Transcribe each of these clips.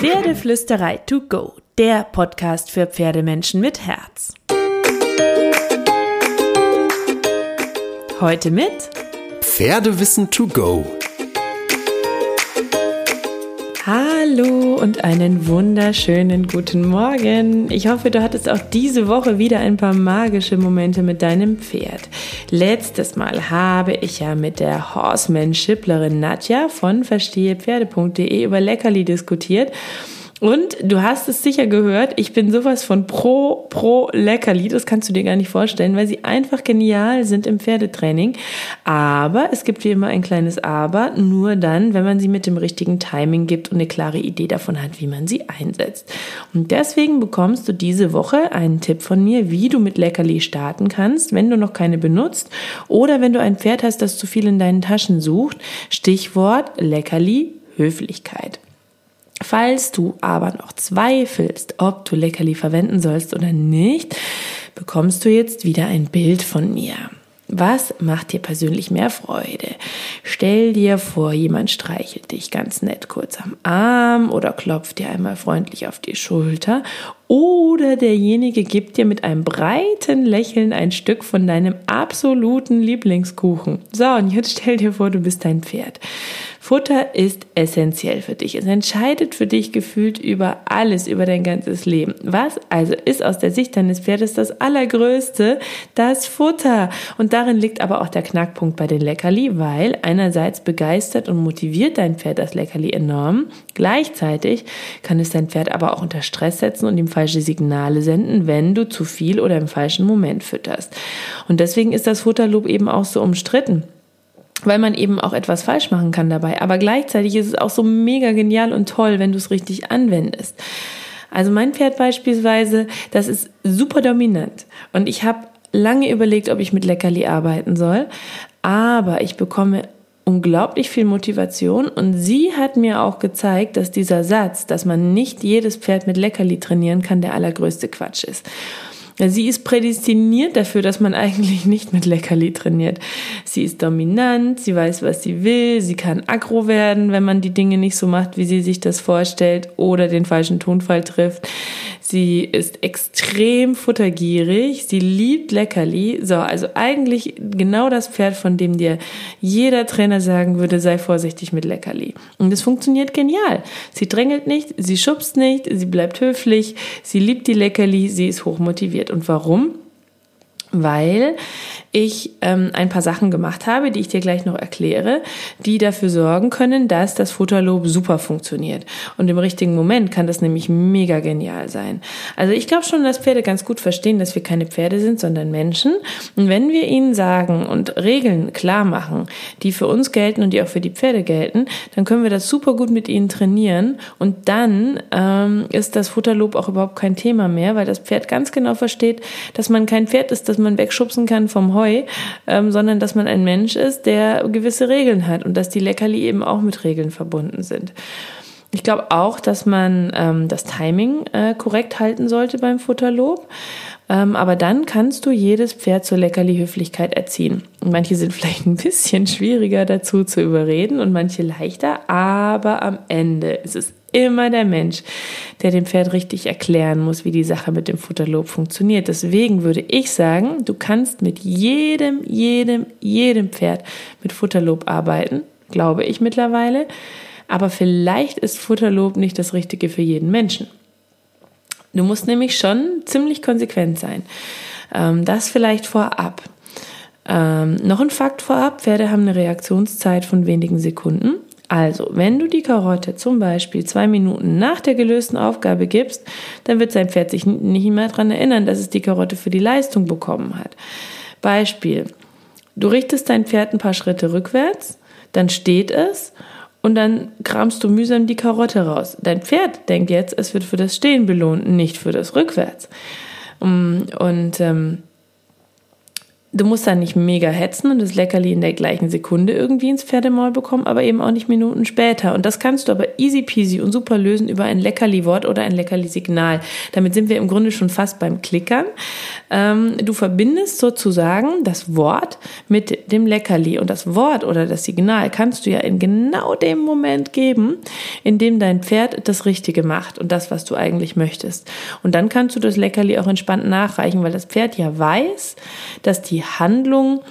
Pferdeflüsterei to go, der Podcast für Pferdemenschen mit Herz. Heute mit Pferdewissen to go. Hallo und einen wunderschönen guten Morgen. Ich hoffe, du hattest auch diese Woche wieder ein paar magische Momente mit deinem Pferd. Letztes Mal habe ich ja mit der Horsemanshiplerin Nadja von verstehepferde.de über Leckerli diskutiert und du hast es sicher gehört, ich bin sowas von pro, pro Leckerli, das kannst du dir gar nicht vorstellen, weil sie einfach genial sind im Pferdetraining. Aber es gibt wie immer ein kleines Aber, nur dann, wenn man sie mit dem richtigen Timing gibt und eine klare Idee davon hat, wie man sie einsetzt. Und deswegen bekommst du diese Woche einen Tipp von mir, wie du mit Leckerli starten kannst, wenn du noch keine benutzt oder wenn du ein Pferd hast, das zu viel in deinen Taschen sucht. Stichwort Leckerli Höflichkeit. Falls du aber noch zweifelst, ob du Leckerli verwenden sollst oder nicht, bekommst du jetzt wieder ein Bild von mir. Was macht dir persönlich mehr Freude? Stell dir vor, jemand streichelt dich ganz nett kurz am Arm oder klopft dir einmal freundlich auf die Schulter oder derjenige gibt dir mit einem breiten Lächeln ein Stück von deinem absoluten Lieblingskuchen. So, und jetzt stell dir vor, du bist dein Pferd. Futter ist essentiell für dich. Es entscheidet für dich gefühlt über alles, über dein ganzes Leben. Was also ist aus der Sicht deines Pferdes das Allergrößte? Das Futter. Und darin liegt aber auch der Knackpunkt bei den Leckerli, weil einerseits begeistert und motiviert dein Pferd das Leckerli enorm. Gleichzeitig kann es dein Pferd aber auch unter Stress setzen und ihm falsche Signale senden, wenn du zu viel oder im falschen Moment fütterst. Und deswegen ist das Futterlob eben auch so umstritten weil man eben auch etwas falsch machen kann dabei. Aber gleichzeitig ist es auch so mega genial und toll, wenn du es richtig anwendest. Also mein Pferd beispielsweise, das ist super dominant und ich habe lange überlegt, ob ich mit Leckerli arbeiten soll, aber ich bekomme unglaublich viel Motivation und sie hat mir auch gezeigt, dass dieser Satz, dass man nicht jedes Pferd mit Leckerli trainieren kann, der allergrößte Quatsch ist. Sie ist prädestiniert dafür, dass man eigentlich nicht mit Leckerli trainiert. Sie ist dominant, sie weiß, was sie will, sie kann aggro werden, wenn man die Dinge nicht so macht, wie sie sich das vorstellt oder den falschen Tonfall trifft. Sie ist extrem futtergierig, sie liebt Leckerli. So, also eigentlich genau das Pferd, von dem dir jeder Trainer sagen würde, sei vorsichtig mit Leckerli. Und es funktioniert genial. Sie drängelt nicht, sie schubst nicht, sie bleibt höflich, sie liebt die Leckerli, sie ist hochmotiviert. Und warum? Weil ich ähm, ein paar Sachen gemacht habe, die ich dir gleich noch erkläre, die dafür sorgen können, dass das Futterlob super funktioniert. Und im richtigen Moment kann das nämlich mega genial sein. Also ich glaube schon, dass Pferde ganz gut verstehen, dass wir keine Pferde sind, sondern Menschen. Und wenn wir ihnen sagen und Regeln klar machen, die für uns gelten und die auch für die Pferde gelten, dann können wir das super gut mit ihnen trainieren. Und dann ähm, ist das Futterlob auch überhaupt kein Thema mehr, weil das Pferd ganz genau versteht, dass man kein Pferd ist, das man wegschubsen kann vom Heu, ähm, sondern dass man ein Mensch ist, der gewisse Regeln hat und dass die Leckerli eben auch mit Regeln verbunden sind. Ich glaube auch, dass man ähm, das Timing äh, korrekt halten sollte beim Futterlob. Ähm, aber dann kannst du jedes Pferd zur Leckerli-Höflichkeit erziehen. Und manche sind vielleicht ein bisschen schwieriger dazu zu überreden und manche leichter, aber am Ende ist es immer der Mensch, der dem Pferd richtig erklären muss, wie die Sache mit dem Futterlob funktioniert. Deswegen würde ich sagen, du kannst mit jedem, jedem, jedem Pferd mit Futterlob arbeiten, glaube ich mittlerweile. Aber vielleicht ist Futterlob nicht das Richtige für jeden Menschen. Du musst nämlich schon ziemlich konsequent sein. Ähm, das vielleicht vorab. Ähm, noch ein Fakt vorab, Pferde haben eine Reaktionszeit von wenigen Sekunden. Also, wenn du die Karotte zum Beispiel zwei Minuten nach der gelösten Aufgabe gibst, dann wird sein Pferd sich nicht mehr daran erinnern, dass es die Karotte für die Leistung bekommen hat. Beispiel. Du richtest dein Pferd ein paar Schritte rückwärts, dann steht es und dann kramst du mühsam die Karotte raus. Dein Pferd denkt jetzt, es wird für das Stehen belohnt, nicht für das Rückwärts. Und ähm, Du musst da nicht mega hetzen und das Leckerli in der gleichen Sekunde irgendwie ins Pferdemaul bekommen, aber eben auch nicht Minuten später. Und das kannst du aber easy peasy und super lösen über ein Leckerli-Wort oder ein Leckerli-Signal. Damit sind wir im Grunde schon fast beim Klickern. Ähm, du verbindest sozusagen das Wort mit dem Leckerli. Und das Wort oder das Signal kannst du ja in genau dem Moment geben, in dem dein Pferd das Richtige macht und das, was du eigentlich möchtest. Und dann kannst du das Leckerli auch entspannt nachreichen, weil das Pferd ja weiß, dass die Handlung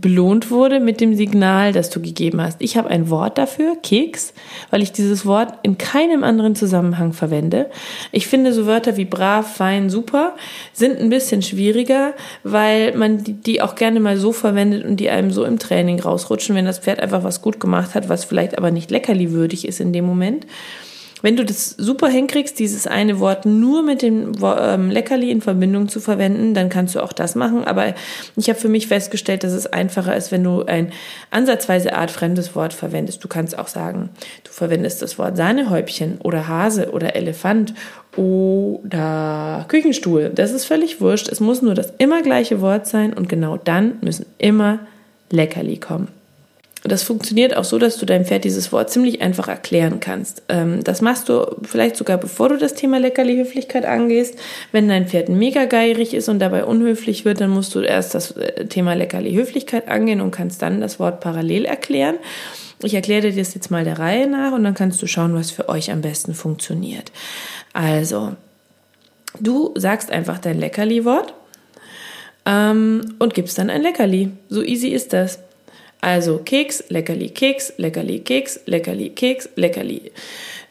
belohnt wurde mit dem Signal, das du gegeben hast. Ich habe ein Wort dafür, Keks, weil ich dieses Wort in keinem anderen Zusammenhang verwende. Ich finde so Wörter wie brav, fein, super sind ein bisschen schwieriger, weil man die auch gerne mal so verwendet und die einem so im Training rausrutschen, wenn das Pferd einfach was gut gemacht hat, was vielleicht aber nicht leckerliwürdig ist in dem Moment. Wenn du das super hinkriegst, dieses eine Wort nur mit dem ähm, Leckerli in Verbindung zu verwenden, dann kannst du auch das machen. Aber ich habe für mich festgestellt, dass es einfacher ist, wenn du ein ansatzweise artfremdes Wort verwendest. Du kannst auch sagen, du verwendest das Wort Sahnehäubchen oder Hase oder Elefant oder Küchenstuhl. Das ist völlig wurscht. Es muss nur das immer gleiche Wort sein und genau dann müssen immer Leckerli kommen. Das funktioniert auch so, dass du deinem Pferd dieses Wort ziemlich einfach erklären kannst. Ähm, das machst du vielleicht sogar bevor du das Thema Leckerli-Höflichkeit angehst. Wenn dein Pferd mega geirig ist und dabei unhöflich wird, dann musst du erst das äh, Thema Leckerli-Höflichkeit angehen und kannst dann das Wort parallel erklären. Ich erkläre dir das jetzt mal der Reihe nach und dann kannst du schauen, was für euch am besten funktioniert. Also, du sagst einfach dein Leckerli-Wort ähm, und gibst dann ein Leckerli. So easy ist das. Also Keks, Leckerli, Keks, Leckerli, Keks, Leckerli, Keks, Leckerli.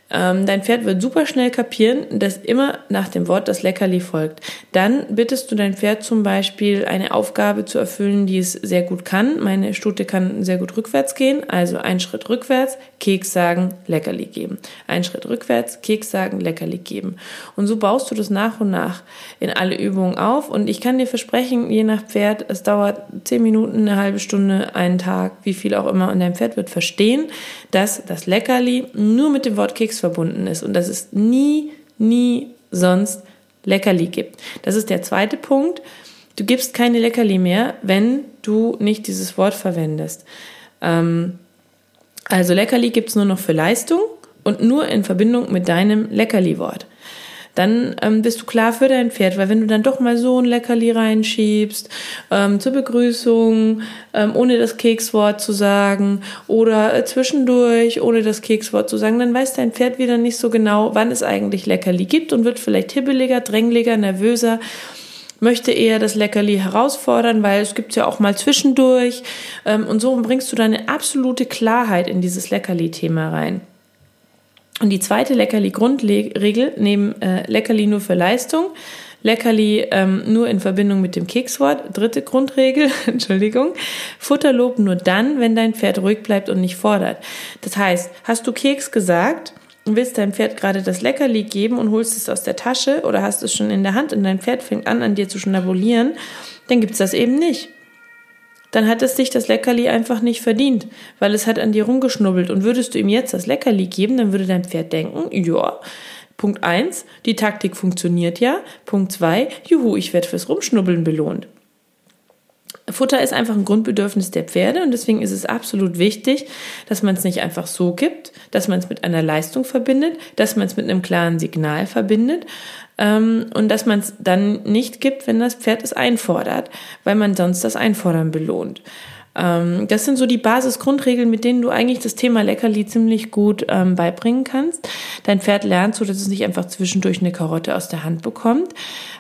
Ähm, dein Pferd wird super schnell kapieren, dass immer nach dem Wort das Leckerli folgt. Dann bittest du dein Pferd zum Beispiel eine Aufgabe zu erfüllen, die es sehr gut kann. Meine Stute kann sehr gut rückwärts gehen, also ein Schritt rückwärts, Keks sagen, Leckerli geben. Ein Schritt rückwärts, Keks sagen, Leckerli geben. Und so baust du das nach und nach in alle Übungen auf. Und ich kann dir versprechen, je nach Pferd, es dauert zehn Minuten, eine halbe Stunde, einen Tag, wie viel auch immer. Und dein Pferd wird verstehen, dass das Leckerli nur mit dem Wort Keks Keks verbunden ist und dass es nie, nie sonst Leckerli gibt. Das ist der zweite Punkt. Du gibst keine Leckerli mehr, wenn du nicht dieses Wort verwendest. Ähm, also Leckerli gibt es nur noch für Leistung und nur in Verbindung mit deinem Leckerli-Wort dann ähm, bist du klar für dein Pferd, weil wenn du dann doch mal so ein Leckerli reinschiebst ähm, zur Begrüßung, ähm, ohne das Kekswort zu sagen oder äh, zwischendurch, ohne das Kekswort zu sagen, dann weiß dein Pferd wieder nicht so genau, wann es eigentlich Leckerli gibt und wird vielleicht hibbeliger, drängliger, nervöser möchte eher das Leckerli herausfordern, weil es gibt ja auch mal zwischendurch. Ähm, und so bringst du deine absolute Klarheit in dieses Leckerli-Thema rein. Und die zweite Leckerli-Grundregel, neben äh, Leckerli nur für Leistung, Leckerli ähm, nur in Verbindung mit dem Kekswort. Dritte Grundregel, Entschuldigung, Futterlob nur dann, wenn dein Pferd ruhig bleibt und nicht fordert. Das heißt, hast du Keks gesagt und willst deinem Pferd gerade das Leckerli geben und holst es aus der Tasche oder hast es schon in der Hand und dein Pferd fängt an, an dir zu schnabulieren, dann gibt's das eben nicht dann hat es sich das Leckerli einfach nicht verdient, weil es hat an dir rumgeschnubbelt. Und würdest du ihm jetzt das Leckerli geben, dann würde dein Pferd denken, ja, Punkt eins, die Taktik funktioniert ja. Punkt zwei, juhu, ich werde fürs Rumschnubbeln belohnt. Futter ist einfach ein Grundbedürfnis der Pferde und deswegen ist es absolut wichtig, dass man es nicht einfach so gibt, dass man es mit einer Leistung verbindet, dass man es mit einem klaren Signal verbindet ähm, und dass man es dann nicht gibt, wenn das Pferd es einfordert, weil man sonst das Einfordern belohnt. Ähm, das sind so die Basisgrundregeln, mit denen du eigentlich das Thema Leckerli ziemlich gut ähm, beibringen kannst. Dein Pferd lernt so, dass es nicht einfach zwischendurch eine Karotte aus der Hand bekommt.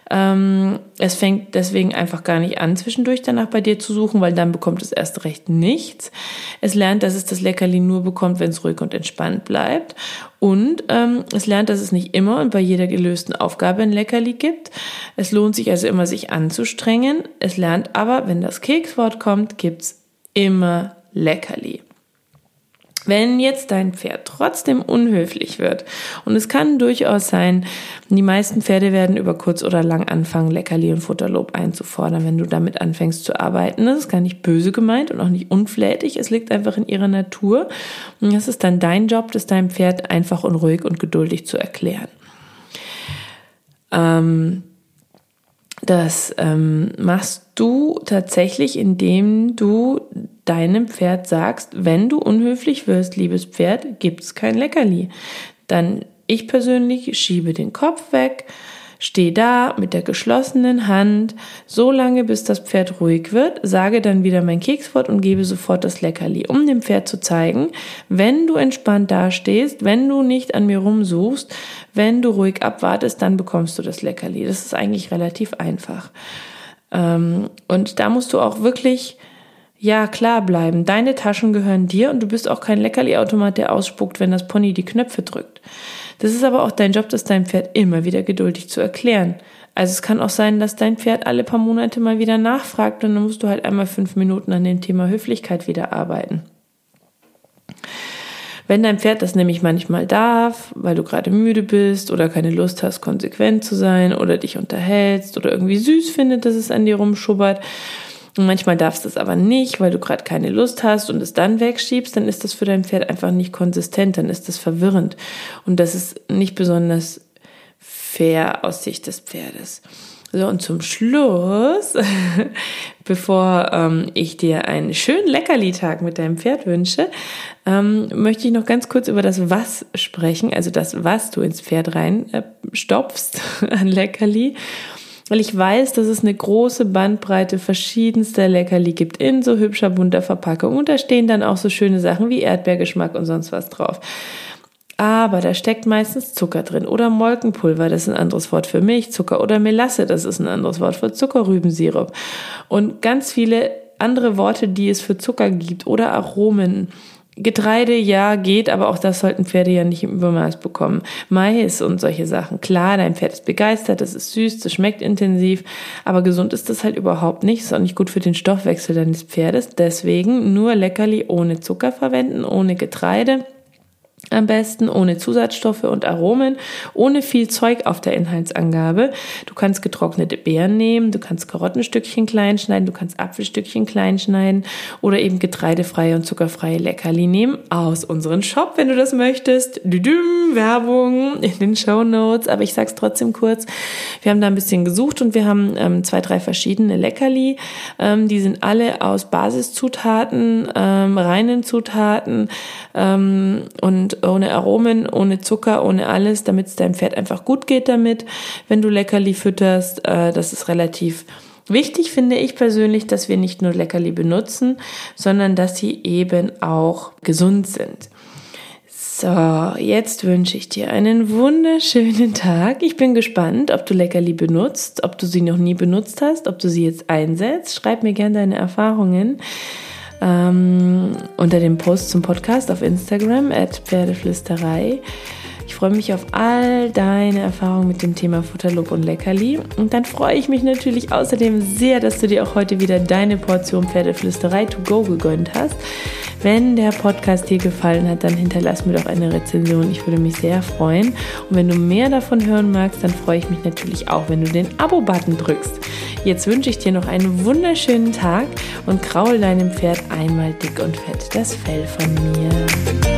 Ähm, es fängt deswegen einfach gar nicht an, zwischendurch danach bei dir zu suchen, weil dann bekommt es erst recht nichts. Es lernt, dass es das Leckerli nur bekommt, wenn es ruhig und entspannt bleibt. Und ähm, es lernt, dass es nicht immer und bei jeder gelösten Aufgabe ein Leckerli gibt. Es lohnt sich also immer, sich anzustrengen. Es lernt aber, wenn das Kekswort kommt, gibt's immer Leckerli. Wenn jetzt dein Pferd trotzdem unhöflich wird, und es kann durchaus sein, die meisten Pferde werden über kurz oder lang anfangen, Leckerli und Futterlob einzufordern, wenn du damit anfängst zu arbeiten. Das ist gar nicht böse gemeint und auch nicht unflätig. Es liegt einfach in ihrer Natur. Und es ist dann dein Job, das deinem Pferd einfach und ruhig und geduldig zu erklären. Ähm, Das ähm, machst du tatsächlich, indem du deinem Pferd sagst, wenn du unhöflich wirst, liebes Pferd, gibt's kein Leckerli. Dann ich persönlich schiebe den Kopf weg, stehe da mit der geschlossenen Hand, so lange bis das Pferd ruhig wird, sage dann wieder mein Kekswort und gebe sofort das Leckerli, um dem Pferd zu zeigen, wenn du entspannt dastehst, wenn du nicht an mir rumsuchst, wenn du ruhig abwartest, dann bekommst du das Leckerli. Das ist eigentlich relativ einfach. Ähm, und da musst du auch wirklich ja, klar bleiben. Deine Taschen gehören dir und du bist auch kein Leckerli-Automat, der ausspuckt, wenn das Pony die Knöpfe drückt. Das ist aber auch dein Job, das deinem Pferd immer wieder geduldig zu erklären. Also es kann auch sein, dass dein Pferd alle paar Monate mal wieder nachfragt und dann musst du halt einmal fünf Minuten an dem Thema Höflichkeit wieder arbeiten. Wenn dein Pferd das nämlich manchmal darf, weil du gerade müde bist oder keine Lust hast, konsequent zu sein oder dich unterhältst oder irgendwie süß findet, dass es an dir rumschubbert, und manchmal darfst du es aber nicht, weil du gerade keine Lust hast und es dann wegschiebst, dann ist das für dein Pferd einfach nicht konsistent, dann ist das verwirrend. Und das ist nicht besonders fair aus Sicht des Pferdes. So, und zum Schluss, bevor ähm, ich dir einen schönen Leckerli-Tag mit deinem Pferd wünsche, ähm, möchte ich noch ganz kurz über das Was sprechen, also das, was du ins Pferd rein äh, stopfst an Leckerli weil ich weiß, dass es eine große Bandbreite verschiedenster Leckerli gibt in so hübscher bunter Verpackung. Und da stehen dann auch so schöne Sachen wie Erdbeergeschmack und sonst was drauf. Aber da steckt meistens Zucker drin oder Molkenpulver, das ist ein anderes Wort für Milchzucker oder Melasse, das ist ein anderes Wort für Zuckerrübensirup. Und ganz viele andere Worte, die es für Zucker gibt oder Aromen Getreide, ja, geht, aber auch das sollten Pferde ja nicht im Übermaß bekommen. Mais und solche Sachen. Klar, dein Pferd ist begeistert, das ist süß, das schmeckt intensiv, aber gesund ist das halt überhaupt nicht. Ist auch nicht gut für den Stoffwechsel deines Pferdes. Deswegen nur Leckerli ohne Zucker verwenden, ohne Getreide am besten ohne Zusatzstoffe und Aromen, ohne viel Zeug auf der Inhaltsangabe. Du kannst getrocknete Beeren nehmen, du kannst Karottenstückchen klein schneiden, du kannst Apfelstückchen klein schneiden oder eben getreidefreie und zuckerfreie Leckerli nehmen aus unserem Shop, wenn du das möchtest. Düdüm, Werbung in den Show Notes, aber ich sag's trotzdem kurz. Wir haben da ein bisschen gesucht und wir haben ähm, zwei, drei verschiedene Leckerli. Ähm, die sind alle aus Basiszutaten, ähm, reinen Zutaten ähm, und ohne Aromen, ohne Zucker, ohne alles, damit es deinem Pferd einfach gut geht damit, wenn du Leckerli fütterst. Äh, das ist relativ wichtig, finde ich persönlich, dass wir nicht nur Leckerli benutzen, sondern dass sie eben auch gesund sind. So, jetzt wünsche ich dir einen wunderschönen Tag. Ich bin gespannt, ob du Leckerli benutzt, ob du sie noch nie benutzt hast, ob du sie jetzt einsetzt. Schreib mir gerne deine Erfahrungen ähm, unter dem Post zum Podcast auf Instagram at Pferdeflüsterei. Freue mich auf all deine Erfahrungen mit dem Thema Futterlob und Leckerli. Und dann freue ich mich natürlich außerdem sehr, dass du dir auch heute wieder deine Portion Pferdeflüsterei to go gegönnt hast. Wenn der Podcast dir gefallen hat, dann hinterlass mir doch eine Rezension. Ich würde mich sehr freuen. Und wenn du mehr davon hören magst, dann freue ich mich natürlich auch, wenn du den Abo-Button drückst. Jetzt wünsche ich dir noch einen wunderschönen Tag und kraul deinem Pferd einmal dick und fett das Fell von mir.